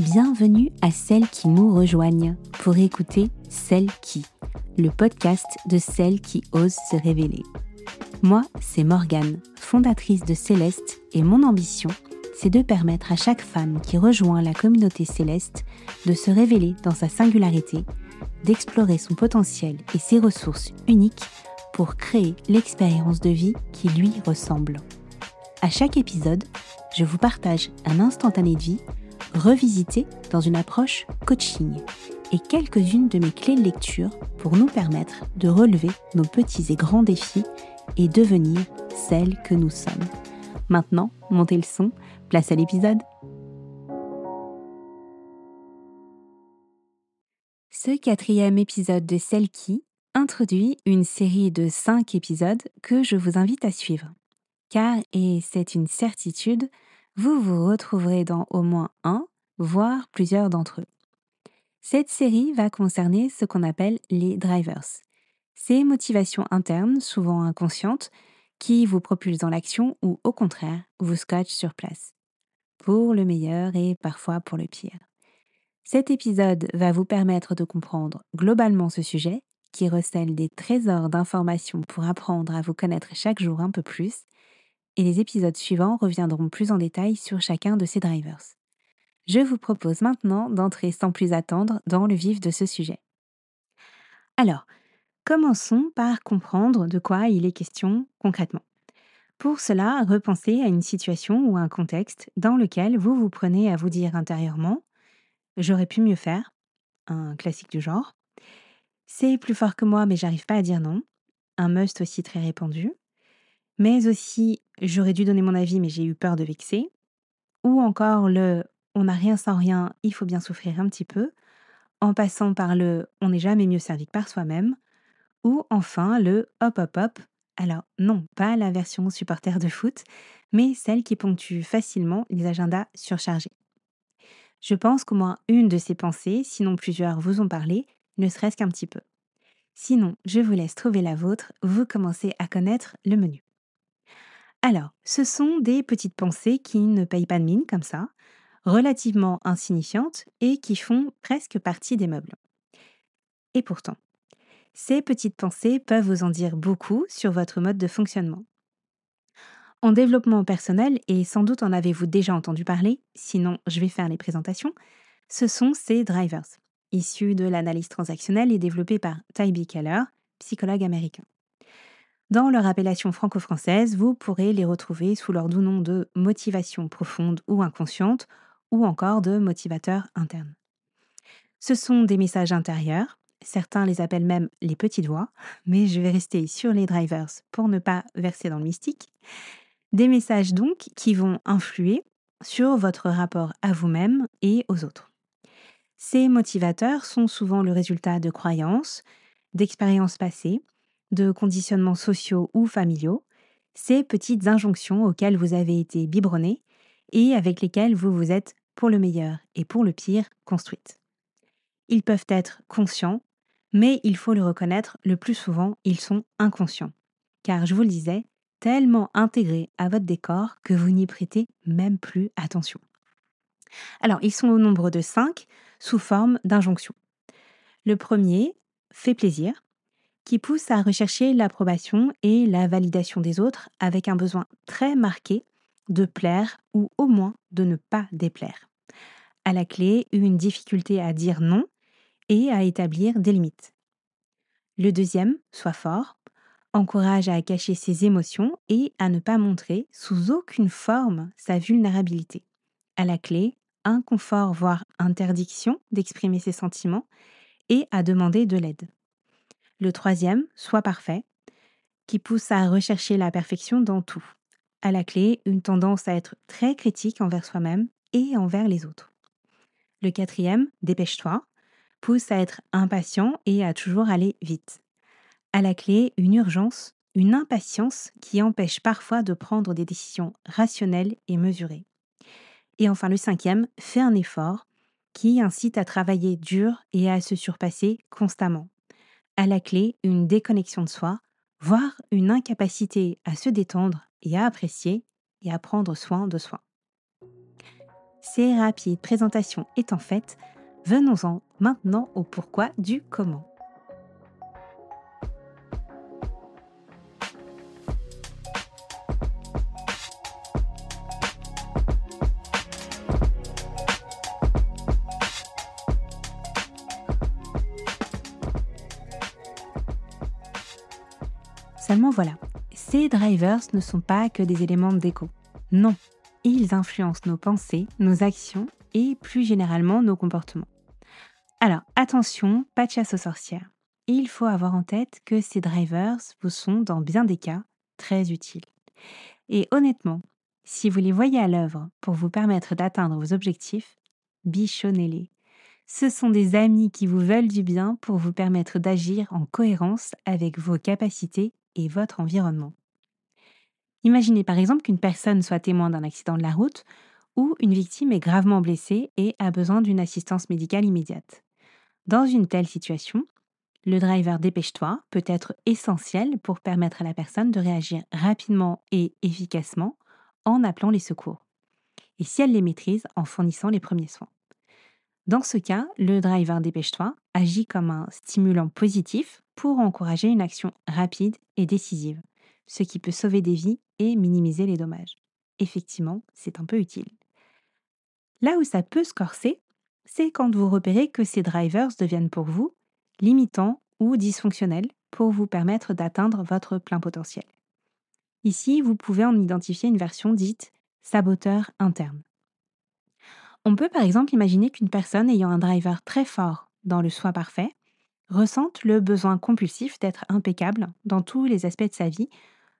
Bienvenue à celles qui nous rejoignent pour écouter Celles qui, le podcast de celles qui osent se révéler. Moi, c'est Morgane, fondatrice de Céleste, et mon ambition, c'est de permettre à chaque femme qui rejoint la communauté céleste de se révéler dans sa singularité, d'explorer son potentiel et ses ressources uniques pour créer l'expérience de vie qui lui ressemble. À chaque épisode, je vous partage un instantané de vie revisité dans une approche coaching et quelques-unes de mes clés de lecture pour nous permettre de relever nos petits et grands défis et devenir celles que nous sommes. Maintenant, montez le son, place à l'épisode. Ce quatrième épisode de Celle qui introduit une série de cinq épisodes que je vous invite à suivre. Car, et c'est une certitude, vous vous retrouverez dans au moins un, voire plusieurs d'entre eux. Cette série va concerner ce qu'on appelle les drivers. Ces motivations internes, souvent inconscientes, qui vous propulsent dans l'action ou au contraire vous scotchent sur place. Pour le meilleur et parfois pour le pire. Cet épisode va vous permettre de comprendre globalement ce sujet, qui recèle des trésors d'informations pour apprendre à vous connaître chaque jour un peu plus, et les épisodes suivants reviendront plus en détail sur chacun de ces drivers. Je vous propose maintenant d'entrer sans plus attendre dans le vif de ce sujet. Alors, commençons par comprendre de quoi il est question concrètement. Pour cela, repensez à une situation ou un contexte dans lequel vous vous prenez à vous dire intérieurement J'aurais pu mieux faire, un classique du genre. C'est plus fort que moi, mais j'arrive pas à dire non, un must aussi très répandu. Mais aussi J'aurais dû donner mon avis, mais j'ai eu peur de vexer. Ou encore le on n'a rien sans rien, il faut bien souffrir un petit peu, en passant par le on n'est jamais mieux servi que par soi-même, ou enfin le hop hop hop. Alors non, pas la version supporter de foot, mais celle qui ponctue facilement les agendas surchargés. Je pense qu'au moins une de ces pensées, sinon plusieurs, vous ont parlé, ne serait-ce qu'un petit peu. Sinon, je vous laisse trouver la vôtre, vous commencez à connaître le menu. Alors, ce sont des petites pensées qui ne payent pas de mine comme ça, relativement insignifiantes et qui font presque partie des meubles. Et pourtant, ces petites pensées peuvent vous en dire beaucoup sur votre mode de fonctionnement. En développement personnel, et sans doute en avez-vous déjà entendu parler, sinon je vais faire les présentations, ce sont ces drivers, issus de l'analyse transactionnelle et développés par Tybee Keller, psychologue américain. Dans leur appellation franco-française, vous pourrez les retrouver sous leur doux nom de motivation profonde ou inconsciente, ou encore de motivateur interne. Ce sont des messages intérieurs, certains les appellent même les petites voix, mais je vais rester sur les drivers pour ne pas verser dans le mystique. Des messages donc qui vont influer sur votre rapport à vous-même et aux autres. Ces motivateurs sont souvent le résultat de croyances, d'expériences passées, de conditionnements sociaux ou familiaux, ces petites injonctions auxquelles vous avez été biberonné et avec lesquelles vous vous êtes, pour le meilleur et pour le pire, construites. Ils peuvent être conscients, mais il faut le reconnaître, le plus souvent, ils sont inconscients. Car, je vous le disais, tellement intégrés à votre décor que vous n'y prêtez même plus attention. Alors, ils sont au nombre de cinq sous forme d'injonctions. Le premier fait plaisir, qui pousse à rechercher l'approbation et la validation des autres avec un besoin très marqué de plaire ou au moins de ne pas déplaire. À la clé, une difficulté à dire non et à établir des limites. Le deuxième, soit fort, encourage à cacher ses émotions et à ne pas montrer sous aucune forme sa vulnérabilité. À la clé, inconfort voire interdiction d'exprimer ses sentiments et à demander de l'aide. Le troisième, soit parfait, qui pousse à rechercher la perfection dans tout. À la clé, une tendance à être très critique envers soi-même et envers les autres. Le quatrième, dépêche-toi, pousse à être impatient et à toujours aller vite. À la clé, une urgence, une impatience qui empêche parfois de prendre des décisions rationnelles et mesurées. Et enfin le cinquième, fais un effort qui incite à travailler dur et à se surpasser constamment à la clé une déconnexion de soi, voire une incapacité à se détendre et à apprécier et à prendre soin de soi. Ces rapides présentations étant faites, venons-en maintenant au pourquoi du comment. Ces drivers ne sont pas que des éléments de déco. Non, ils influencent nos pensées, nos actions et plus généralement nos comportements. Alors attention, pas de chasse aux sorcières. Il faut avoir en tête que ces drivers vous sont dans bien des cas très utiles. Et honnêtement, si vous les voyez à l'œuvre pour vous permettre d'atteindre vos objectifs, bichonnez-les. Ce sont des amis qui vous veulent du bien pour vous permettre d'agir en cohérence avec vos capacités et votre environnement. Imaginez par exemple qu'une personne soit témoin d'un accident de la route ou une victime est gravement blessée et a besoin d'une assistance médicale immédiate. Dans une telle situation, le driver dépêche-toi peut être essentiel pour permettre à la personne de réagir rapidement et efficacement en appelant les secours. Et si elle les maîtrise, en fournissant les premiers soins. Dans ce cas, le driver dépêche-toi agit comme un stimulant positif pour encourager une action rapide et décisive, ce qui peut sauver des vies et minimiser les dommages. Effectivement, c'est un peu utile. Là où ça peut se corser, c'est quand vous repérez que ces drivers deviennent pour vous limitants ou dysfonctionnels pour vous permettre d'atteindre votre plein potentiel. Ici, vous pouvez en identifier une version dite saboteur interne. On peut par exemple imaginer qu'une personne ayant un driver très fort dans le soi parfait ressente le besoin compulsif d'être impeccable dans tous les aspects de sa vie,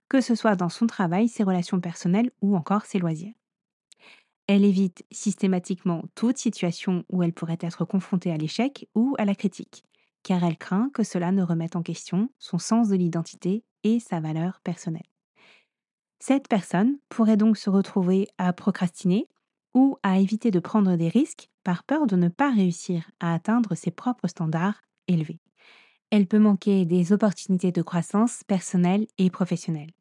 que ce soit dans son travail, ses relations personnelles ou encore ses loisirs. Elle évite systématiquement toute situation où elle pourrait être confrontée à l'échec ou à la critique, car elle craint que cela ne remette en question son sens de l'identité et sa valeur personnelle. Cette personne pourrait donc se retrouver à procrastiner ou à éviter de prendre des risques par peur de ne pas réussir à atteindre ses propres standards Elle peut manquer des opportunités de croissance personnelle et professionnelle.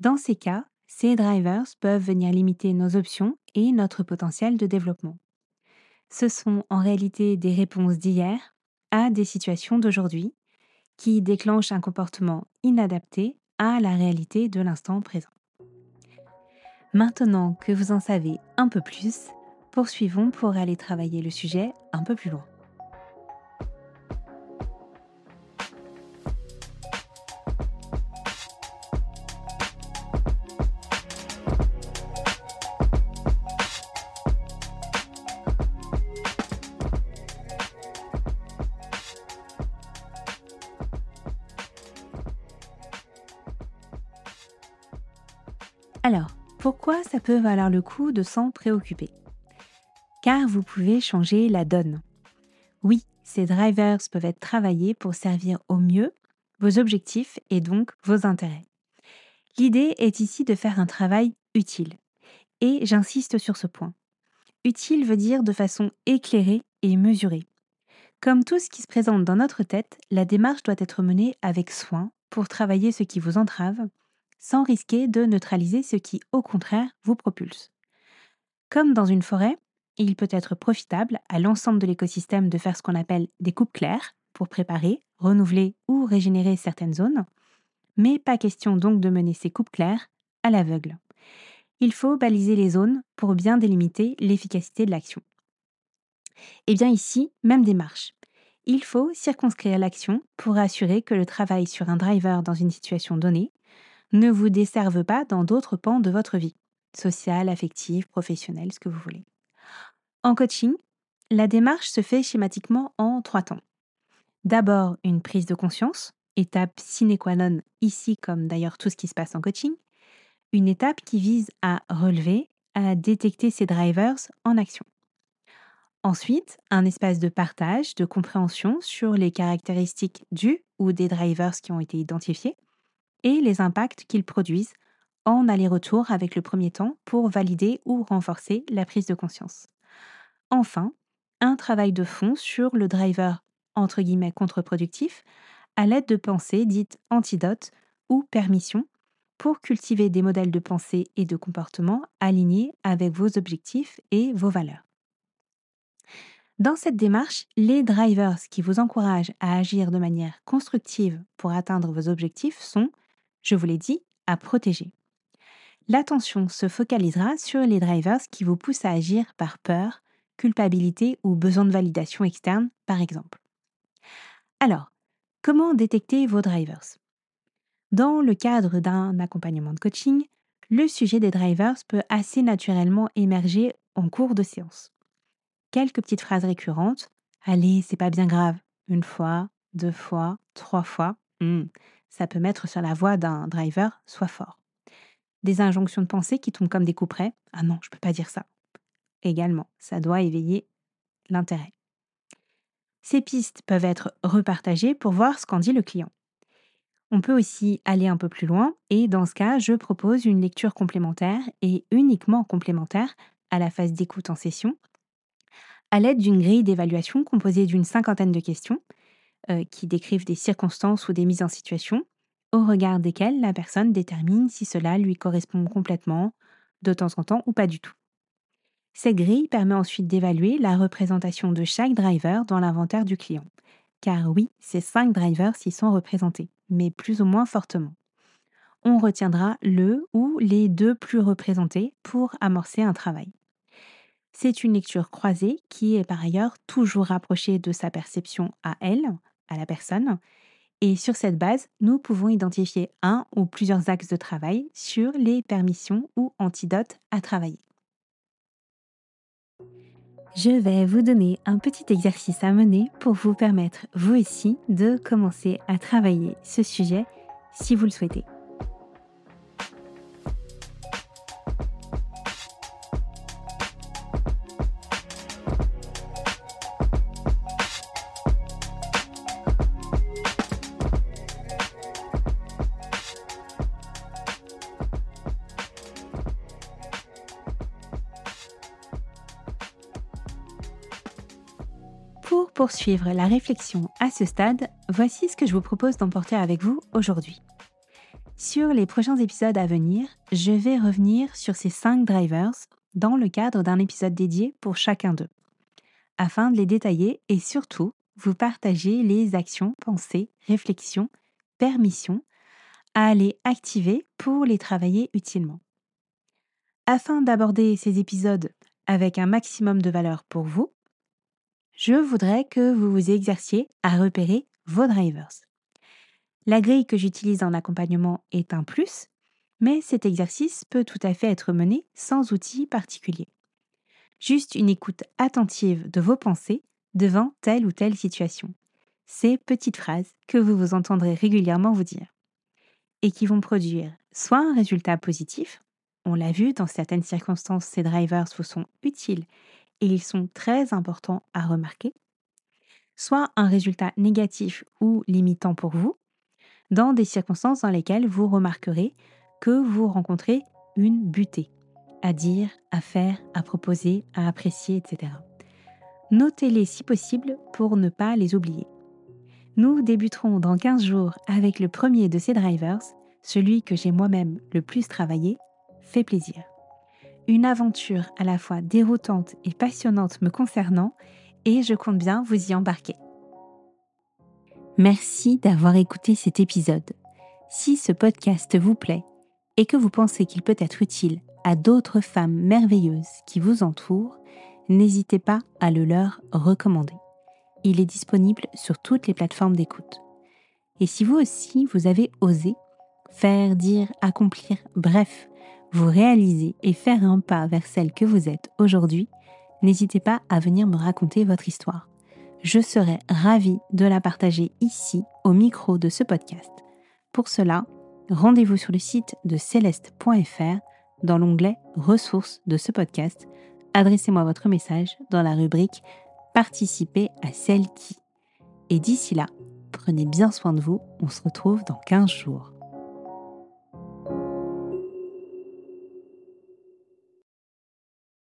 Dans ces cas, ces drivers peuvent venir limiter nos options et notre potentiel de développement. Ce sont en réalité des réponses d'hier à des situations d'aujourd'hui qui déclenchent un comportement inadapté à la réalité de l'instant présent. Maintenant que vous en savez un peu plus, poursuivons pour aller travailler le sujet un peu plus loin. Ça peut valoir le coup de s'en préoccuper? Car vous pouvez changer la donne. Oui, ces drivers peuvent être travaillés pour servir au mieux vos objectifs et donc vos intérêts. L'idée est ici de faire un travail utile. Et j'insiste sur ce point. Utile veut dire de façon éclairée et mesurée. Comme tout ce qui se présente dans notre tête, la démarche doit être menée avec soin pour travailler ce qui vous entrave, sans risquer de neutraliser ce qui, au contraire, vous propulse. Comme dans une forêt, il peut être profitable à l'ensemble de l'écosystème de faire ce qu'on appelle des coupes claires pour préparer, renouveler ou régénérer certaines zones, mais pas question donc de mener ces coupes claires à l'aveugle. Il faut baliser les zones pour bien délimiter l'efficacité de l'action. Et eh bien ici, même démarche. Il faut circonscrire l'action pour assurer que le travail sur un driver dans une situation donnée ne vous desservent pas dans d'autres pans de votre vie, sociale, affective, professionnelle, ce que vous voulez. En coaching, la démarche se fait schématiquement en trois temps. D'abord, une prise de conscience, étape sine qua non ici comme d'ailleurs tout ce qui se passe en coaching. Une étape qui vise à relever, à détecter ces drivers en action. Ensuite, un espace de partage, de compréhension sur les caractéristiques du ou des drivers qui ont été identifiés et les impacts qu'ils produisent en aller-retour avec le premier temps pour valider ou renforcer la prise de conscience. Enfin, un travail de fond sur le driver entre guillemets contre-productif à l'aide de pensées dites antidotes ou permission pour cultiver des modèles de pensée et de comportement alignés avec vos objectifs et vos valeurs. Dans cette démarche, les drivers qui vous encouragent à agir de manière constructive pour atteindre vos objectifs sont, je vous l'ai dit, à protéger. L'attention se focalisera sur les drivers qui vous poussent à agir par peur, culpabilité ou besoin de validation externe, par exemple. Alors, comment détecter vos drivers? Dans le cadre d'un accompagnement de coaching, le sujet des drivers peut assez naturellement émerger en cours de séance quelques petites phrases récurrentes. Allez, c'est pas bien grave. Une fois, deux fois, trois fois. Hmm, ça peut mettre sur la voie d'un driver, soit fort. Des injonctions de pensée qui tombent comme des coups près. Ah non, je peux pas dire ça. Également, ça doit éveiller l'intérêt. Ces pistes peuvent être repartagées pour voir ce qu'en dit le client. On peut aussi aller un peu plus loin et dans ce cas, je propose une lecture complémentaire et uniquement complémentaire à la phase d'écoute en session à l'aide d'une grille d'évaluation composée d'une cinquantaine de questions euh, qui décrivent des circonstances ou des mises en situation, au regard desquelles la personne détermine si cela lui correspond complètement, de temps en temps ou pas du tout. Cette grille permet ensuite d'évaluer la représentation de chaque driver dans l'inventaire du client. Car oui, ces cinq drivers s'y sont représentés, mais plus ou moins fortement. On retiendra le ou les deux plus représentés pour amorcer un travail. C'est une lecture croisée qui est par ailleurs toujours rapprochée de sa perception à elle, à la personne. Et sur cette base, nous pouvons identifier un ou plusieurs axes de travail sur les permissions ou antidotes à travailler. Je vais vous donner un petit exercice à mener pour vous permettre, vous aussi, de commencer à travailler ce sujet si vous le souhaitez. Poursuivre la réflexion à ce stade, voici ce que je vous propose d'emporter avec vous aujourd'hui. Sur les prochains épisodes à venir, je vais revenir sur ces cinq drivers dans le cadre d'un épisode dédié pour chacun d'eux, afin de les détailler et surtout vous partager les actions, pensées, réflexions, permissions à aller activer pour les travailler utilement. Afin d'aborder ces épisodes avec un maximum de valeur pour vous, je voudrais que vous vous exerciez à repérer vos drivers. La grille que j'utilise en accompagnement est un plus, mais cet exercice peut tout à fait être mené sans outil particulier. Juste une écoute attentive de vos pensées devant telle ou telle situation. Ces petites phrases que vous vous entendrez régulièrement vous dire et qui vont produire soit un résultat positif, on l'a vu dans certaines circonstances, ces drivers vous sont utiles et ils sont très importants à remarquer, soit un résultat négatif ou limitant pour vous, dans des circonstances dans lesquelles vous remarquerez que vous rencontrez une butée à dire, à faire, à proposer, à apprécier, etc. Notez-les si possible pour ne pas les oublier. Nous débuterons dans 15 jours avec le premier de ces drivers, celui que j'ai moi-même le plus travaillé, fait plaisir une aventure à la fois déroutante et passionnante me concernant et je compte bien vous y embarquer. Merci d'avoir écouté cet épisode. Si ce podcast vous plaît et que vous pensez qu'il peut être utile à d'autres femmes merveilleuses qui vous entourent, n'hésitez pas à le leur recommander. Il est disponible sur toutes les plateformes d'écoute. Et si vous aussi, vous avez osé faire, dire, accomplir, bref, vous réaliser et faire un pas vers celle que vous êtes aujourd'hui, n'hésitez pas à venir me raconter votre histoire. Je serai ravie de la partager ici au micro de ce podcast. Pour cela, rendez-vous sur le site de céleste.fr dans l'onglet Ressources de ce podcast. Adressez-moi votre message dans la rubrique Participer à celle qui. Et d'ici là, prenez bien soin de vous, on se retrouve dans 15 jours.